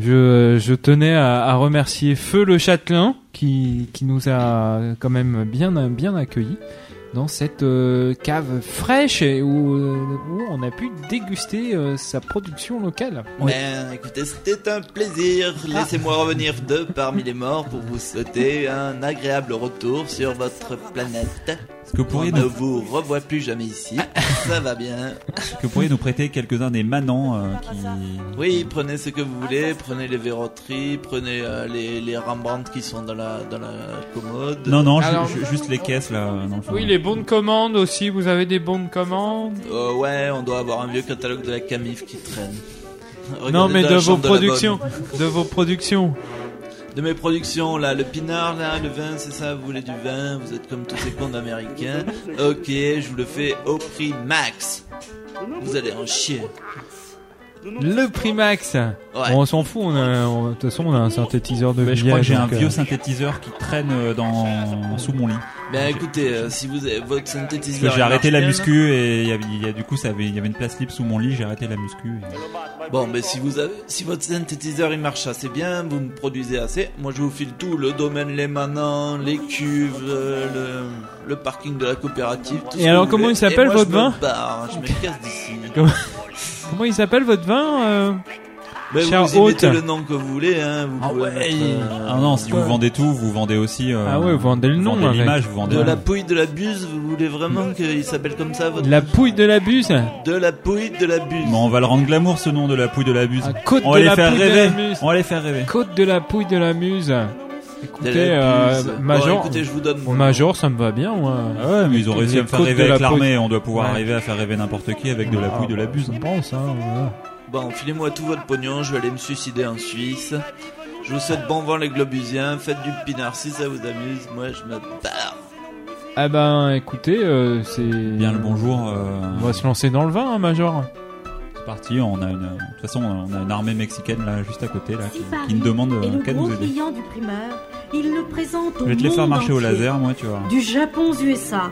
Je, je tenais à, à remercier Feu le Châtelain qui, qui nous a quand même bien bien accueillis dans cette euh, cave fraîche et où, euh, où on a pu déguster euh, sa production locale. Ben, écoutez, c'était un plaisir. Laissez-moi revenir de parmi les morts pour vous souhaiter un agréable retour sur votre planète. Est-ce que vous pourriez On ne nous- vous revoit plus jamais ici. Ça va bien. Est-ce que vous pourriez nous prêter quelques-uns des manants euh, qui... Oui, prenez ce que vous voulez, prenez les verroteries, prenez euh, les, les Rembrandt qui sont dans la, dans la commode. Non, non, ju- Alors- ju- juste les caisses là. dans le fond. Oui, les bons de commande aussi. Vous avez des bons de commande? Euh, ouais, on doit avoir un vieux catalogue de la Camif qui traîne. Non, mais de vos de productions, de vos productions. De mes productions, là, le pinard, là, le vin, c'est ça, vous voulez du vin, vous êtes comme tous ces cons d'américains. Ok, je vous le fais au prix max. Vous allez en chier. Le Primax. On s'en fout. De toute façon, on a un synthétiseur de Mais je crois que j'ai un euh, vieux synthétiseur qui traîne euh, dans sous mon lit. Ben écoutez, euh, si vous avez votre Parce synthétiseur. que j'ai arrêté la muscu et il y, avait- y a du coup ça avait, il y avait une place libre sous mon lit. J'ai arrêté la muscu. et- Bon, mais si vous avez, si votre synthétiseur il marche assez bien, vous me produisez assez. Moi, je vous file tout le domaine, les manants, les cuves, le, le parking de la coopérative. tout Et alors, comment voulez. il s'appelle, votre je me vin barre, Je me casse d'ici. Comment... Il s'appelle votre vin euh, Ben, cher vous y hôte mettez le nom que vous voulez, hein. Vous pouvez mettre, euh, Ah non, si vous Ouais. vendez tout, vous vendez aussi. euh, Ah ouais, vous vendez le vous nom, vendez l'image, vous vendez. de la pouille, de la buse, vous voulez vraiment qu'il s'appelle comme ça votre La pouille de la buse De la pouille, de la buse. Bon, on va le rendre glamour ce nom de la pouille de la buse. Côte on de les la faire pouille de rêver. la muse. On va les faire rêver. Côte de la pouille de la muse. Écoutez, euh. Bon, Major. écoutez, je vous donne mon Major, ça me va bien, moi. Ah ouais, mais ils ont réussi à me faire rêver avec l'armée. On doit pouvoir Ouais. arriver à faire rêver n'importe qui avec de la pouille de la buse. Je pense, hein, voilà. Bon, filez-moi tout votre pognon, je vais aller me suicider en Suisse. Je vous souhaite bon vent les globusiens, faites du pinard si ça vous amuse, moi je me barre. Ah ben, écoutez, euh, c'est... Bien le bonjour. euh, On va se lancer dans le vin, hein, Major. C'est parti. On a une, de toute façon, on a une armée mexicaine là, juste à côté là, qui, qui nous demande euh, qu'à nous aider. client du primeur, il le présente au Je vais te les faire monde marcher au laser, moi, tu vois. Du Japon aux USA,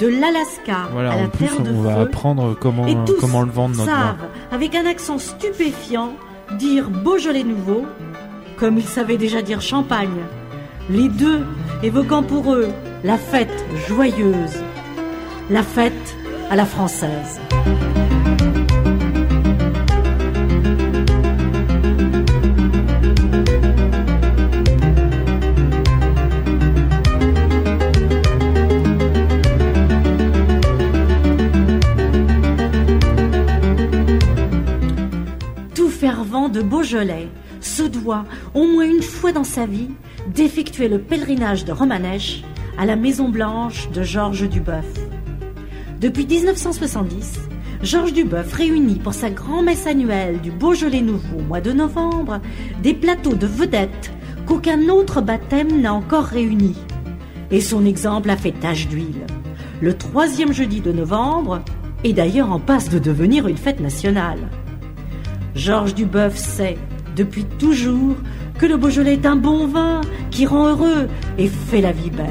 de l'Alaska Voilà, à la en plus, Terre de on va apprendre comment, Et tous comment le vendre, notre savent, avec un accent stupéfiant, dire Beaujolais nouveau, comme ils savaient déjà dire champagne. Les deux évoquant pour eux la fête joyeuse, la fête à la française. De Beaujolais se doit, au moins une fois dans sa vie, d'effectuer le pèlerinage de Romanèche à la Maison Blanche de Georges Duboeuf. Depuis 1970, Georges Duboeuf réunit pour sa grand-messe annuelle du Beaujolais nouveau au mois de novembre des plateaux de vedettes qu'aucun autre baptême n'a encore réunis. Et son exemple a fait tache d'huile. Le troisième jeudi de novembre est d'ailleurs en passe de devenir une fête nationale. Georges Duboeuf sait, depuis toujours, que le Beaujolais est un bon vin qui rend heureux et fait la vie belle.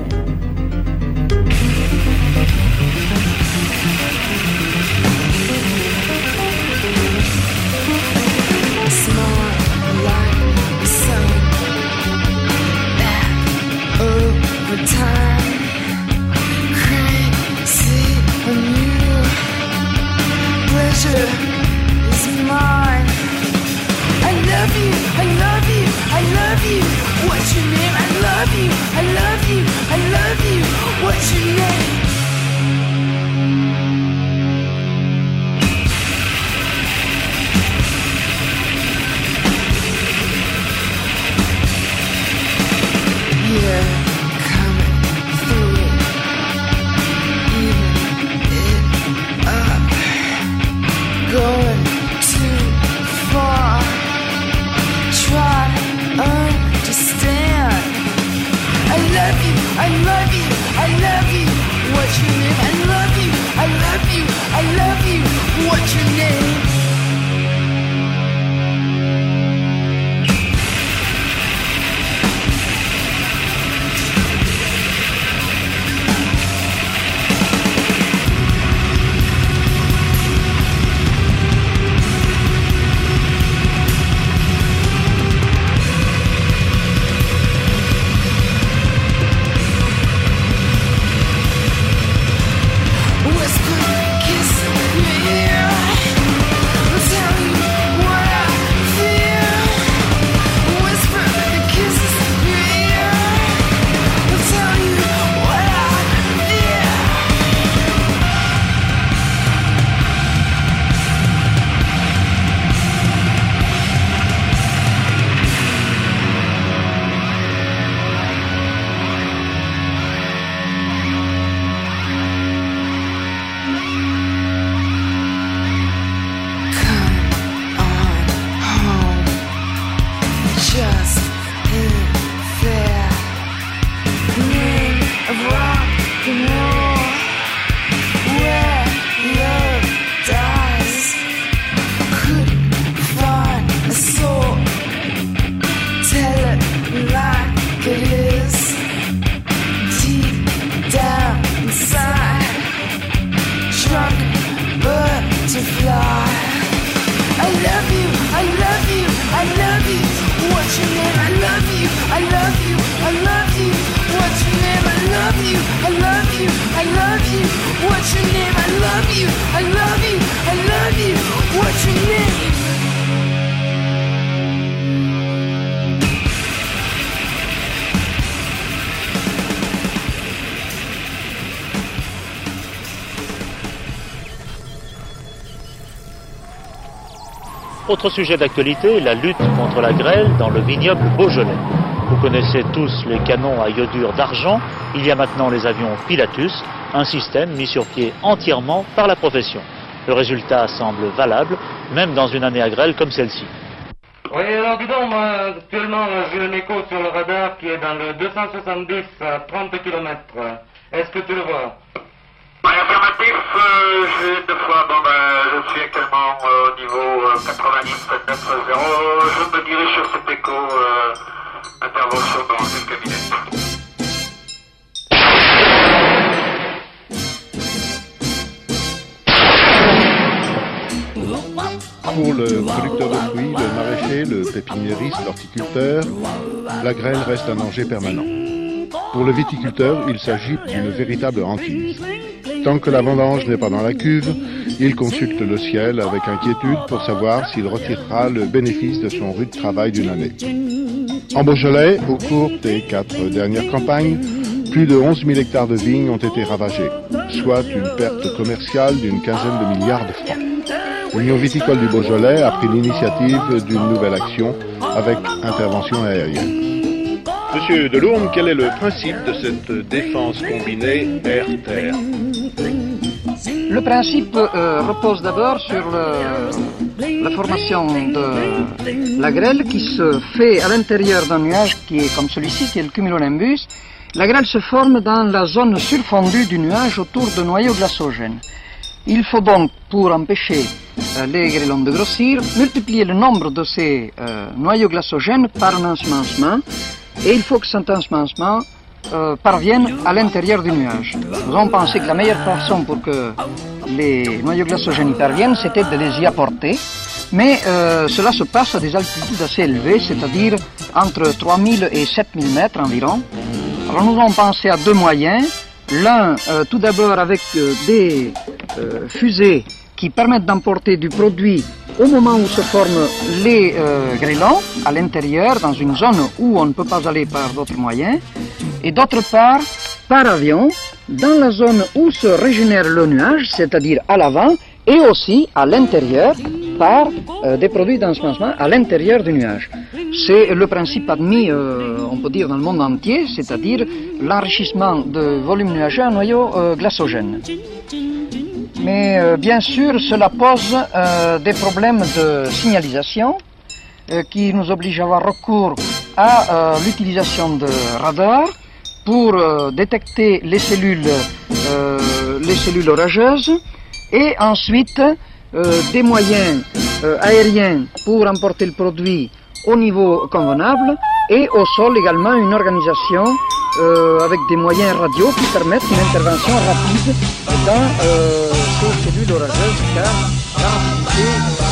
Autre sujet d'actualité, la lutte contre la grêle dans le vignoble Beaujolais. Vous connaissez tous les canons à iodure d'argent. Il y a maintenant les avions Pilatus, un système mis sur pied entièrement par la profession. Le résultat semble valable, même dans une année à grêle comme celle-ci. Oui, alors dis donc, moi, actuellement, j'ai un écho sur le radar qui est dans le 270 à 30 km. Est-ce que tu le vois? Affirmatif, euh, j'ai deux fois, bon ben, je suis actuellement euh, au niveau euh, 90 9 0. Je me dirige sur cet écho, euh, intervention dans quelques minutes. Pour le producteur de fruits, le maraîcher, le pépiniériste, l'horticulteur, la grêle reste un danger permanent. Pour le viticulteur, il s'agit d'une véritable hantise. Tant que la vendange n'est pas dans la cuve, il consulte le ciel avec inquiétude pour savoir s'il retirera le bénéfice de son rude travail d'une année. En Beaujolais, au cours des quatre dernières campagnes, plus de 11 000 hectares de vignes ont été ravagés, soit une perte commerciale d'une quinzaine de milliards de francs. L'Union viticole du Beaujolais a pris l'initiative d'une nouvelle action avec intervention aérienne. Monsieur Delourme, quel est le principe de cette défense combinée air-terre? Le principe euh, repose d'abord sur le- la formation de la grêle qui se fait à l'intérieur d'un nuage qui est comme celui-ci, qui est le cumulonimbus. La grêle se forme dans la zone surfondue du nuage autour de noyaux glaçogènes. Il faut donc, pour empêcher euh, les grêlons de grossir, multiplier le nombre de ces euh, noyaux glaçogènes par un ensemencement et il faut que cet ensemencement euh, parvienne à l'intérieur du nuage. Nous avons pensé que la meilleure façon pour que les noyaux glaçogènes y parviennent, c'était de les y apporter. Mais euh, cela se passe à des altitudes assez élevées, c'est-à-dire entre 3000 et 7000 mètres environ. Alors nous avons pensé à deux moyens. L'un, euh, tout d'abord avec des fusées qui permettent d'emporter du produit au moment où se forment les grêlons, à l'intérieur, dans une zone où on ne peut pas aller par d'autres moyens, et d'autre part, par avion, dans la zone où se régénère le nuage, c'est-à-dire à l'avant, et aussi à l'intérieur, par euh, des produits d'ensemencement à l'intérieur du nuage. C'est le principe admis, euh, on peut dire, dans le monde entier, c'est-à-dire l'enrichissement de volume nuageux en noyaux euh, glaçogènes. Mais euh, bien sûr, cela pose des problèmes de signalisation qui nous obligent à avoir recours à l'utilisation de radars pour euh, détecter les cellules, euh, les cellules orageuses et ensuite euh, des moyens aériens pour emporter le produit au niveau convenable et au sol également une organisation avec des moyens radio qui permettent une intervention rapide dans ces cellules orageuses car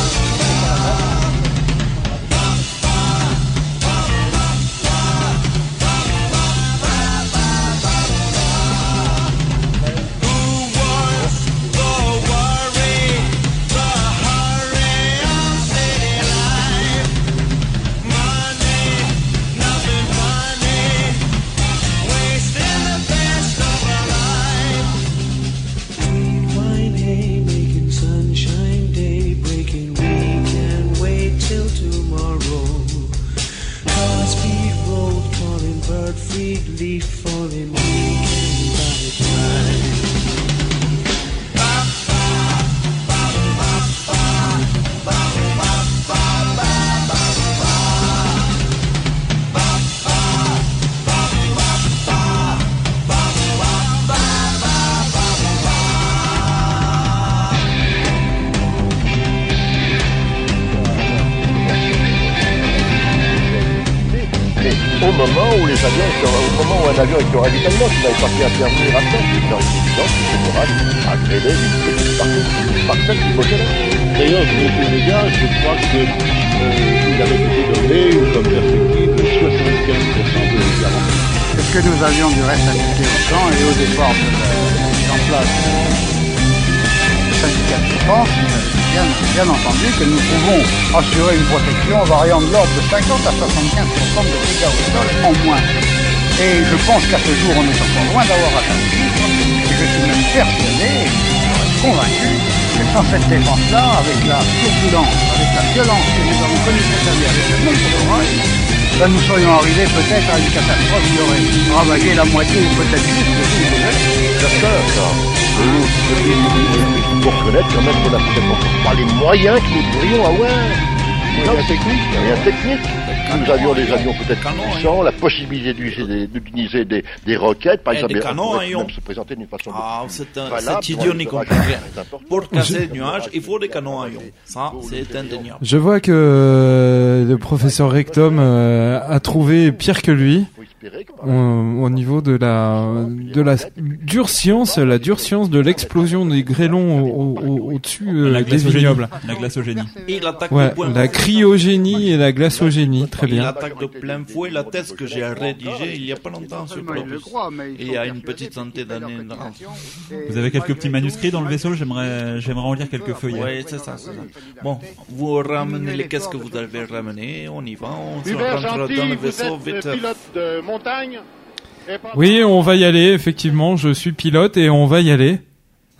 une protection variant de l'ordre de 50 à 75% de dégâts au sol en moins. Et je pense qu'à ce jour, on est encore loin d'avoir atteint ce chiffre, et je suis même persuadé, convaincu, que sans cette défense-là, avec la turbulence, avec la violence que nous avons connue cette année, avec le nombre d'orages, ben nous serions arrivés peut-être à une catastrophe qui aurait ravagé la moitié ou peut-être plus de tout le. Il faut reconnaître quand même qu'on n'a peut-être pas les moyens que nous pourrions avoir. Moyens techniques. Moyens techniques. Nous avions des avions peut-être puissants, la possibilité d'utiliser des, d'utiliser des, roquettes, par Et exemple, des canons ions. même se présenter d'une façon Ah, c'est idiot n'y comprend rien. Pour casser le nuage, il faut des canons à ions. Ça, c'est indéniable. Je vois que euh, le professeur Rectum euh, a trouvé pire que lui au, au niveau de la de la dure science, la dure science de l'explosion des grêlons au- au- au-dessus euh, La des glaçogénie. vignobles. La glaçogénie. Il attaque Ouais, de la cryogénie et la glaçogénie, très Il bien. attaque de plein fouet la thèse que j'ai rédigée il y a pas longtemps sur il il Et il y a une petite centaine d'années. Vous avez quelques petits manuscrits dans le vaisseau J'aimerais, j'aimerais en lire quelques feuillets. Oui, c'est ça, c'est ça. Bon, vous ramenez les caisses que vous avez ramenées, on y va, on se rentre dans le vaisseau vite. le pilote de montagne Oui, on va y aller, effectivement, je suis pilote et on va y aller.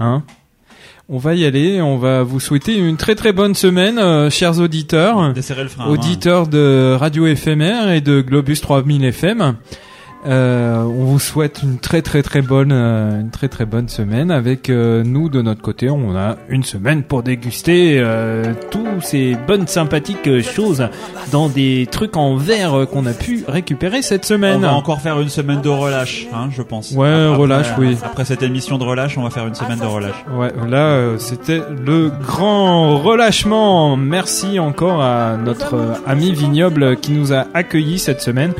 Hein on va y aller, on va vous souhaiter une très très bonne semaine, euh, chers auditeurs, le frein main. auditeurs de Radio éphémère et de Globus 3000 FM. Euh, on vous souhaite une très très très bonne euh, une très très bonne semaine avec euh, nous de notre côté on a une semaine pour déguster euh, tous ces bonnes sympathiques euh, choses dans des trucs en verre euh, qu'on a pu récupérer cette On semaine. va encore faire une semaine de relâche, hein, je pense. Ouais, relâche, oui. Après cette émission de relâche, on va faire une semaine de relâche. Ouais, là, euh, c'était le grand relâchement. Merci encore à notre ami Vignoble qui nous a accueillis cette semaine.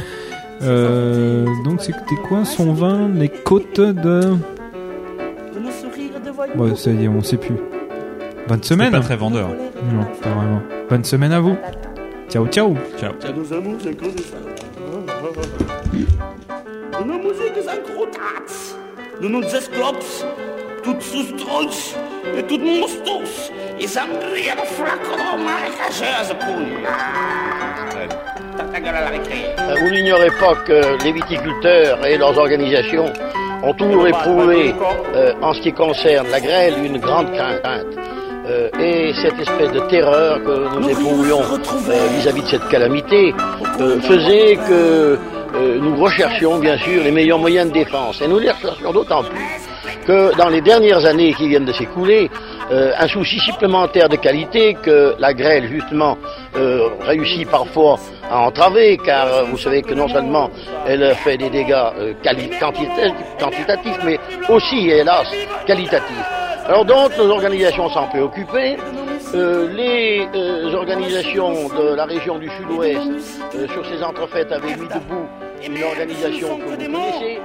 Euh, donc, c'était quoi son vin Les côtes de. Bon, ça y est, on sait plus. Bonne semaine. pas très vendeur. Non, pas vraiment. Bonne semaine à vous. Ciao, ciao. Ciao. Ta gueule à la récré. Euh, Vous n'ignorez pas que les viticulteurs et leurs organisations ont toujours éprouvé, euh, en ce qui concerne la grêle, une grande crainte. Euh, et cette espèce de terreur que nous éprouvions euh, vis-à-vis de cette calamité euh, faisait que euh, nous recherchions bien sûr les meilleurs moyens de défense. Et nous les recherchions d'autant plus que dans les dernières années qui viennent de s'écouler, euh, un souci supplémentaire de qualité que la grêle justement euh, réussit parfois à entraver, car euh, vous savez que non seulement elle fait des dégâts euh, quantitatifs, mais aussi, hélas, qualitatifs. Alors donc, nos organisations s'en préoccupaient. Les organisations de la région du Sud-Ouest, sur ces entrefaites, avaient mis debout une organisation que vous connaissez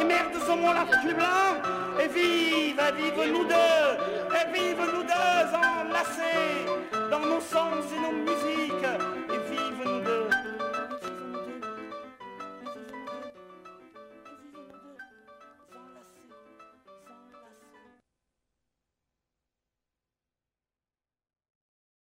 et merde de saumon la du blanc. Et vive, vive nous deux, et vive nous deux enlacés dans nos sens et nos musiques. Et vive nous deux.